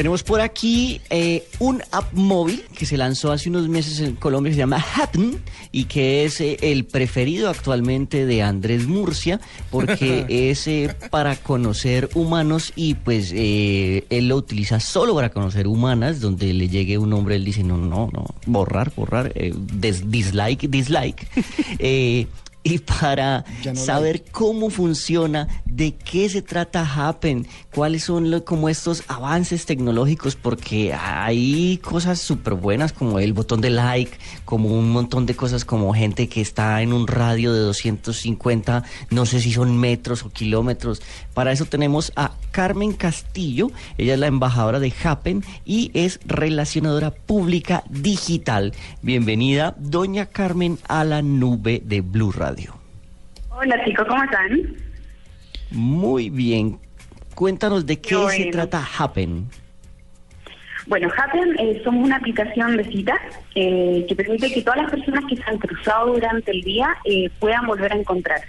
Tenemos por aquí eh, un app móvil que se lanzó hace unos meses en Colombia, se llama Happen y que es eh, el preferido actualmente de Andrés Murcia porque es eh, para conocer humanos y pues él lo utiliza solo para conocer humanas, donde le llegue un hombre, él dice no, no, no, borrar, borrar, des- dislike, dislike. Y para no saber cómo funciona, de qué se trata Happen, cuáles son como estos avances tecnológicos, porque hay cosas súper buenas como el botón de like, como un montón de cosas como gente que está en un radio de 250, no sé si son metros o kilómetros. Para eso tenemos a Carmen Castillo, ella es la embajadora de Happen y es relacionadora pública digital. Bienvenida, doña Carmen, a la nube de Blue Radio. Hola chicos, ¿cómo están? Muy bien. Cuéntanos de qué se trata Happen. Bueno, Happen eh, somos una aplicación de citas eh, que permite que todas las personas que se han cruzado durante el día eh, puedan volver a encontrarse.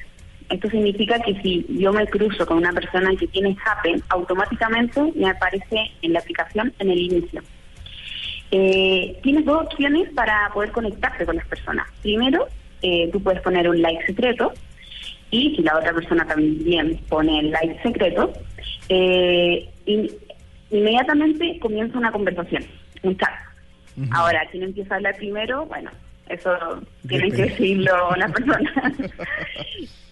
Esto significa que si yo me cruzo con una persona que tiene Happen, automáticamente me aparece en la aplicación en el inicio. Eh, tienes dos opciones para poder conectarte con las personas. Primero, eh, tú puedes poner un like secreto y si la otra persona también pone el like secreto, eh, in- inmediatamente comienza una conversación, un chat. Ahora, ¿quién empieza a hablar primero? Bueno, eso tienen que decirlo las personas.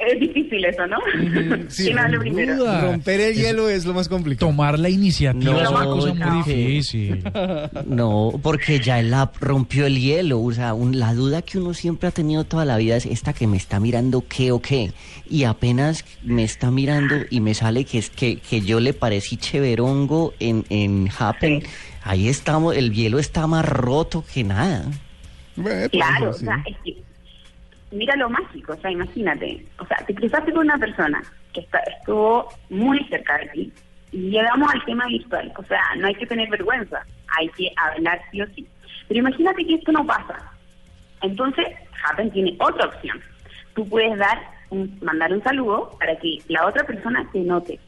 es difícil eso, ¿no? sí, ¿Quién habla sin primero? duda. Romper el hielo es lo más complicado. Tomar la iniciativa No, es una cosa muy difícil. No, porque ya el app rompió el hielo. O sea, un- la duda que uno siempre ha tenido toda la vida es esta que me está mirando qué o qué. Y apenas me está mirando y me sale que es que, que yo le parecí cheverongo en, en Happen. Sí. Ahí estamos, el hielo está más roto que nada. Bueno, pues, Claro, o sea, es que mira lo mágico, o sea, imagínate, o sea, te cruzaste con una persona que está, estuvo muy cerca de ti y llegamos al tema virtual, o sea, no hay que tener vergüenza, hay que hablar sí o sí. Pero imagínate que esto no pasa. Entonces, Happen tiene otra opción. Tú puedes dar un, mandar un saludo para que la otra persona te note.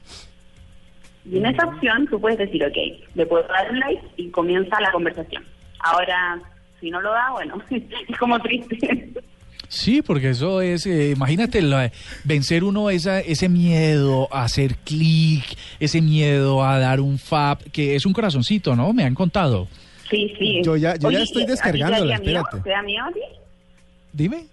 Y en esa opción tú puedes decir, ok, le puedo dar un like y comienza la conversación. Ahora, si no lo da, bueno, es como triste. Sí, porque eso es, eh, imagínate, la- vencer uno esa, ese miedo a hacer clic, ese miedo a dar un fab, que es un corazoncito, ¿no? Me han contado. Sí, sí. Yo ya- yo ya estoy ¿a ti te descargándola, espérate. ¿Te da miedo a ti? Dime.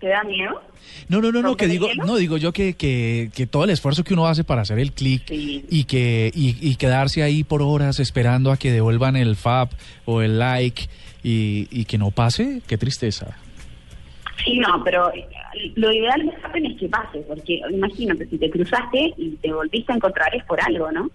¿Te da miedo? No, no, no, no, ¿Romper que digo, no, digo yo que, que, que todo el esfuerzo que uno hace para hacer el clic Sí. y que y, y quedarse ahí por horas esperando a que devuelvan el fab o el like y, y que no pase, qué tristeza. Sí, no, pero eh, lo ideal de Happen es que pase, porque imagínate, si te cruzaste y te volviste a encontrar es por algo, ¿no?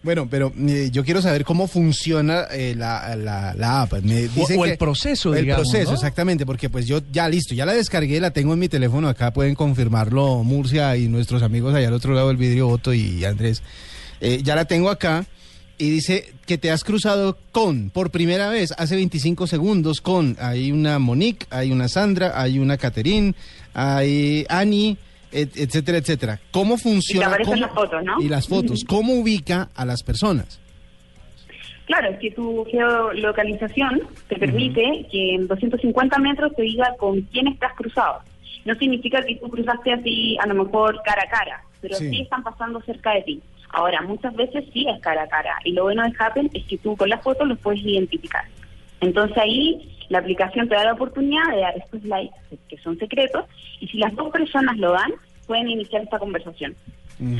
Bueno, pero eh, yo quiero saber cómo funciona eh, la, la, la app. Me dicen o el que- proceso, El digamos, proceso, ¿no? exactamente, porque pues yo ya listo, ya la descargué, la tengo en mi teléfono, acá pueden confirmarlo Murcia y nuestros amigos allá al otro lado del vidrio, Otto y Andrés. Eh, ya la tengo acá y dice que te has cruzado con, por primera vez, hace 25 segundos, con, hay una Monique, hay una Sandra, hay una Caterine, hay Ani, et- etcétera, etcétera. ¿Cómo funciona? cómo- las fotos, ¿no? Y las fotos, ¿cómo ubica a las personas? Claro, es que tu geolocalización te permite que en 250 metros te diga con quién estás cruzado. No significa que tú cruzaste así, a lo mejor cara a cara, pero Sí. sí, están pasando cerca de ti. Ahora, muchas veces sí es cara a cara, y lo bueno de Happen es que tú con las fotos los puedes identificar. Entonces ahí la aplicación te da la oportunidad de dar estos likes que son secretos, y si las dos personas lo dan, pueden iniciar esta conversación.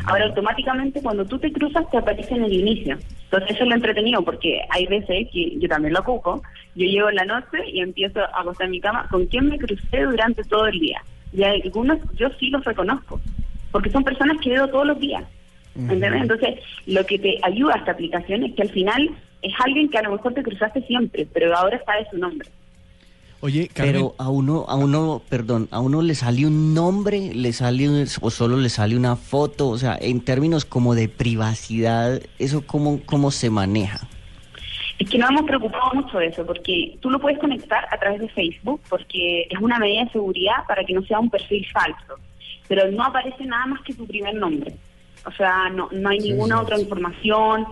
Ahora automáticamente cuando tú te cruzas te aparece en el inicio. Entonces eso es lo entretenido porque hay veces que yo también lo ocupo. Yo llego en la noche y empiezo a acostar en mi cama con quién me crucé durante todo el día. Y algunos yo sí los reconozco porque son personas que veo todos los días. ¿entendés? Entonces lo que te ayuda a esta aplicación es que al final es alguien que a lo mejor te cruzaste siempre, pero ahora sabes su nombre. Oye, Carmen, Pero a uno, a uno, perdón, a uno le sale un nombre, le sale un- o solo le sale una foto, o sea, en términos como de privacidad, eso cómo, cómo se maneja. Es que nos hemos preocupado mucho de eso, porque tú lo puedes conectar a través de Facebook, porque es una medida de seguridad para que no sea un perfil falso, pero no aparece nada más que tu primer nombre. O sea, no, no hay Sí, ninguna sí, otra información,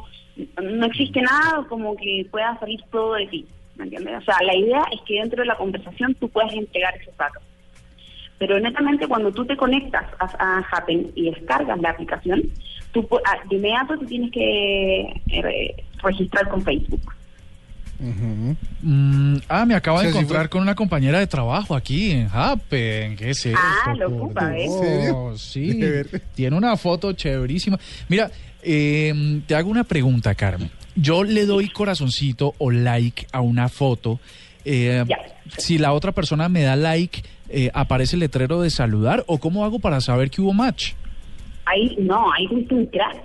no existe nada como que pueda salir todo de ti, ¿me entiendes? O sea, la idea es que dentro de la conversación tú puedas entregar esos datos. Pero netamente cuando tú te conectas a, a Happen y descargas la aplicación, tú ah, de inmediato te tienes que eh, registrar con Facebook. Mm, ah, me acabo O sea, de si encontrar fue- con una compañera de trabajo aquí en Happen. ¿Qué es esto? Ah, lo ocupa. ¿En serio? Sí, tiene una foto chéverísima. Mira, eh, te hago una pregunta, Carmen. Yo le doy corazoncito o like a una foto. eh, Ya. Si la otra persona me da like, eh, ¿aparece el letrero de saludar? ¿O cómo hago para saber que hubo match? Ahí, no, ahí tuviste un crash.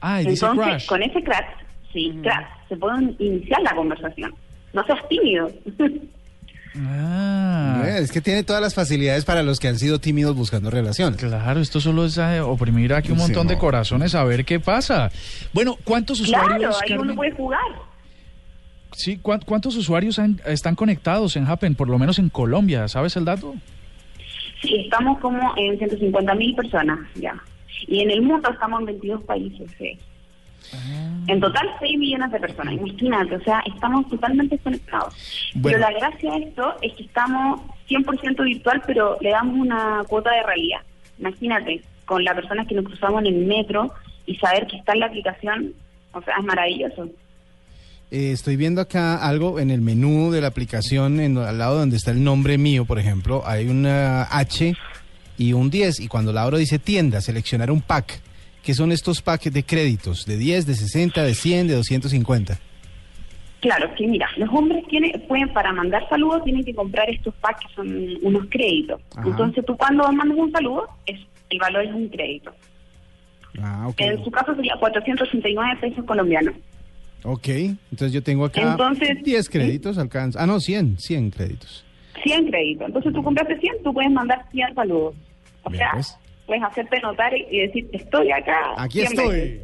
Ah, dice Entonces, crash. con ese crash, sí, crash, se puede iniciar la conversación. No seas tímido. Ah. Eh, Es que tiene todas las facilidades para los que han sido tímidos buscando relación. Claro, esto solo es eh, oprimir aquí un Sí, montón de corazones a ver qué pasa. Bueno, ¿cuántos claro, usuarios, ahí Carmen? uno puede jugar. Sí, ¿cuán- ¿cuántos usuarios han- están conectados en Happen, por lo menos en Colombia? ¿Sabes el dato? Sí, estamos como en 150 mil personas ya. Y en el mundo estamos en 22 países. sí. En total 6 millones de personas, imagínate, o sea, estamos totalmente conectados. Bueno. Pero la gracia de esto es que estamos 100% virtual, pero le damos una cuota de realidad. Imagínate, con las personas que nos cruzamos en el metro y saber que está en la aplicación, o sea, es maravilloso. Eh, estoy viendo acá algo en el menú de la aplicación, en, al lado donde está el nombre mío, por ejemplo, hay una H y un 10, y cuando la abro dice tienda, seleccionar un pack. Que son estos packs de créditos? ¿De 10, de 60, de 100, de 250? Claro, que mira, los hombres tienen, pueden, para mandar saludos, tienen que comprar estos packs que son unos créditos. Ajá. Entonces tú cuando mandas un saludo, es, el valor es un crédito. Ah, ok. En su caso sería 489 pesos colombianos. Ok, entonces yo tengo acá Entonces, 10 créditos, alcanza. Ah, no, 100, 100 créditos. 100 créditos. Entonces tú compraste 100, tú puedes mandar 100 saludos. O Bien, sea, pues. Puedes hacerte notar y decir, estoy acá. Aquí 100 estoy.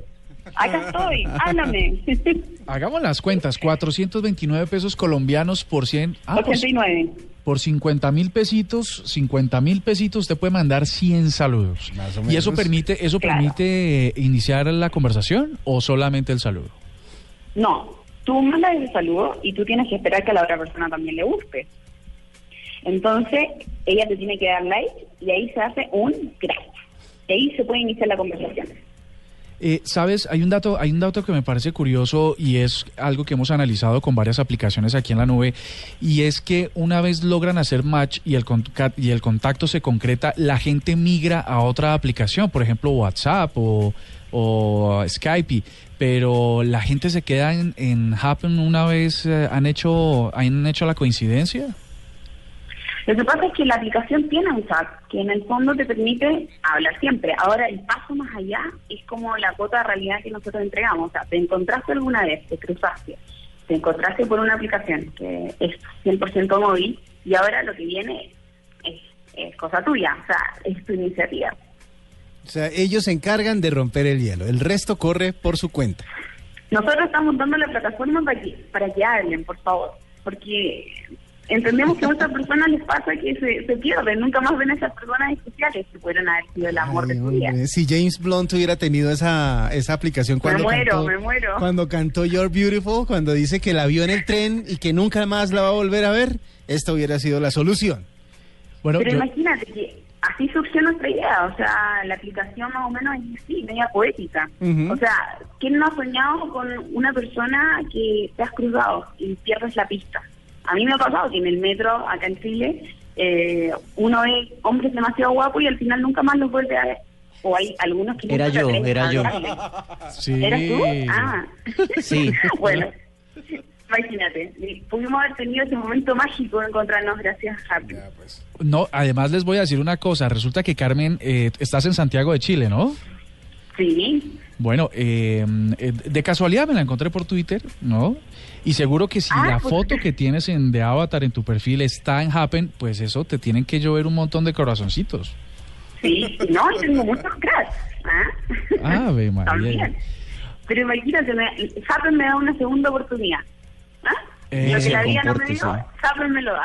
Acá estoy, háblame. Hagamos las cuentas, 429 pesos colombianos por 100. Ah, pues, 89. por 50 mil pesitos, 50 mil pesitos, usted puede mandar 100 saludos. Más o ¿Y eso menos. permite, eso Claro. permite iniciar la conversación o solamente el saludo? No, tú mandas el saludo y tú tienes que esperar que a la otra persona también le guste. Entonces, ella te tiene que dar like y ahí se hace un crash. Y ahí se puede iniciar la conversación. Eh, Sabes, hay un dato, hay un dato que me parece curioso y es algo que hemos analizado con varias aplicaciones aquí en la nube y es que una vez logran hacer match y el y el contacto se concreta, la gente migra a otra aplicación, por ejemplo WhatsApp o, o Skype, pero la gente se queda en, en Happen una vez eh, han hecho han hecho la coincidencia. Lo que pasa es que la aplicación tiene un chat que en el fondo te permite hablar siempre. Ahora, el paso más allá es como la cuota de realidad que nosotros entregamos. O sea, te encontraste alguna vez, te cruzaste, te encontraste por una aplicación que es 100% móvil y ahora lo que viene es, es cosa tuya, o sea, es tu iniciativa. O sea, ellos se encargan de romper el hielo. El resto corre por su cuenta. Nosotros estamos dando la plataforma para que, para que hablen, por favor, porque entendemos que a muchas personas les pasa que se, se pierden, nunca más ven a esas personas especiales que pudieron haber sido el amor Ay, de su vida. Si James Blunt hubiera tenido esa, esa aplicación cuando muero, cantó, me muero. cuando cantó You're Beautiful, cuando dice que la vio en el tren y que nunca más la va a volver a ver, esta hubiera sido la solución. Bueno, Pero yo- imagínate que así surgió nuestra idea, o sea, la aplicación más o menos es así, media poética. O sea, ¿quién no ha soñado con una persona que te has cruzado y pierdes la pista? A mí me ha pasado que en el metro, acá en Chile, eh, uno ve hombres demasiado guapos y al final nunca más los vuelve a ver. O hay algunos que... Era yo, era yo. sí. ¿Eras tú? Ah. Sí. bueno, imagínate, pudimos haber tenido ese momento mágico de encontrarnos gracias a Happy. No, además les voy a decir una cosa. Resulta que Carmen, eh, estás en Santiago de Chile, ¿no? Sí, Bueno, eh, eh, de casualidad me la encontré por Twitter, ¿no? Y seguro que si Ah, la pues- foto que tienes en de avatar en tu perfil está en Happen, pues eso te tienen que llover un montón de corazoncitos. sí, no, tengo muchos cracks. ¿ah? Ave María. También. Pero imagínate, me, Happen me da una segunda oportunidad. ¿ah? Eh, Lo que la vida no me dio. Happen me lo da.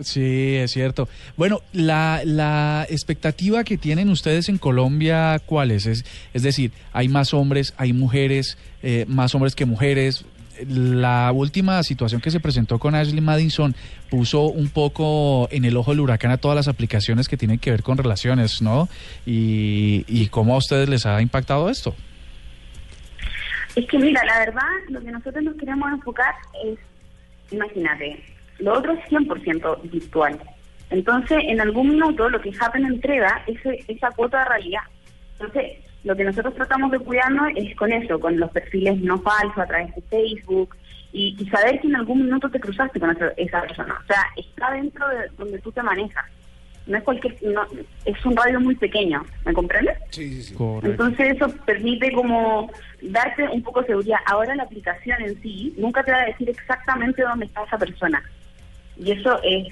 Sí, es cierto. Bueno, la, la expectativa que tienen ustedes en Colombia, ¿cuál es? Es, decir, hay más hombres, hay mujeres, eh, más hombres que mujeres. La última situación que se presentó con Ashley Madison puso un poco en el ojo del huracán a todas las aplicaciones que tienen que ver con relaciones, ¿no? Y, y cómo a ustedes les ha impactado esto. Es que mira, la verdad, lo que nosotros nos queremos enfocar es, imagínate, lo otro es 100% virtual. Entonces, en algún minuto lo que Happen entrega es esa cuota de realidad. Entonces, lo que nosotros tratamos de cuidarnos es con eso, con los perfiles no falsos a través de Facebook y, saber que en algún minuto te cruzaste con esa, esa persona. O sea, está dentro de donde tú te manejas no es cualquier, no, es un radio muy pequeño, ¿me comprendes? Sí, sí, sí. Entonces eso permite como darte un poco de seguridad. Ahora la aplicación en sí nunca te va a decir exactamente dónde está esa persona. Y eso es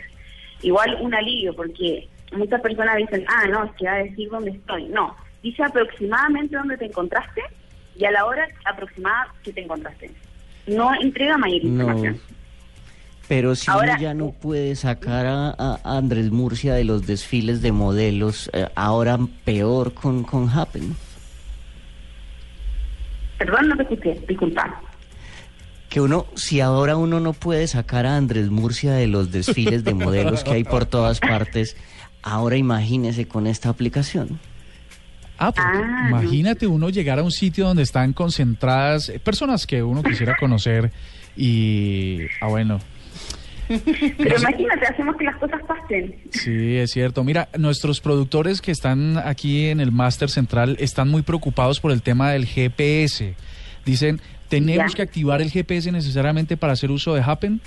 igual un alivio porque muchas personas dicen, ah, no, es que va a decir dónde estoy. No, dice aproximadamente dónde te encontraste y a la hora aproximada que te encontraste. No entrega mayor información. Pero si uno ya no puede sacar a, Andrés Murcia de los desfiles de modelos, eh, ahora peor con, con Happen. Perdón, no te escuché, disculpa. Que uno, si ahora uno no puede sacar a Andrés Murcia de los desfiles de modelos que hay por todas partes, ahora imagínese con esta aplicación. Ah, ah imagínate uno llegar a un sitio donde están concentradas personas que uno quisiera conocer y, ah, bueno, pero imagínate, hacemos que las cosas pasen. Sí, es cierto. Mira, nuestros productores que están aquí en el Máster Central están muy preocupados por el tema del GPS. Dicen, ¿tenemos que activar el GPS necesariamente para hacer uso de Happen?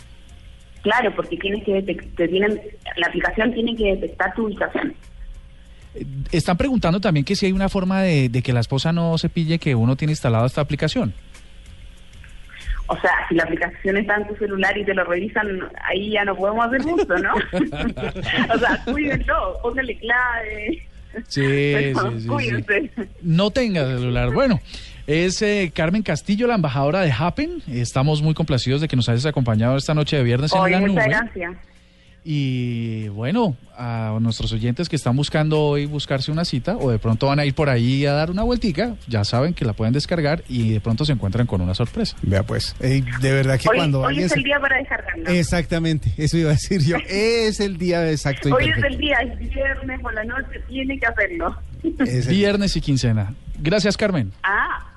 Claro, porque tienes que te tienen, la aplicación tiene que detectar tu ubicación. Eh, están preguntando también que si hay una forma de, de que la esposa no se pille que uno tiene instalado esta aplicación. O sea, si la aplicación está en tu celular y te lo revisan, ahí ya no podemos hacer mucho, ¿no? o sea, cuídenlo, póngale clave. Sí, sí, sí, No tenga celular. Bueno, es eh, Carmen Castillo, la embajadora de Happen. Estamos muy complacidos de que nos hayas acompañado esta noche de viernes en la nube. Muchas gracias. Y bueno, a nuestros oyentes que están buscando hoy buscarse una cita o de pronto van a ir por ahí a dar una vueltica, ya saben que la pueden descargar y de pronto se encuentran con una sorpresa. Vea pues, de verdad que cuando hoy es el día para descargarla. Exactamente, eso iba a decir yo. es el día exacto. hoy es el día, es viernes por la noche, tiene que hacerlo. viernes y quincena. Gracias, Carmen. Ah.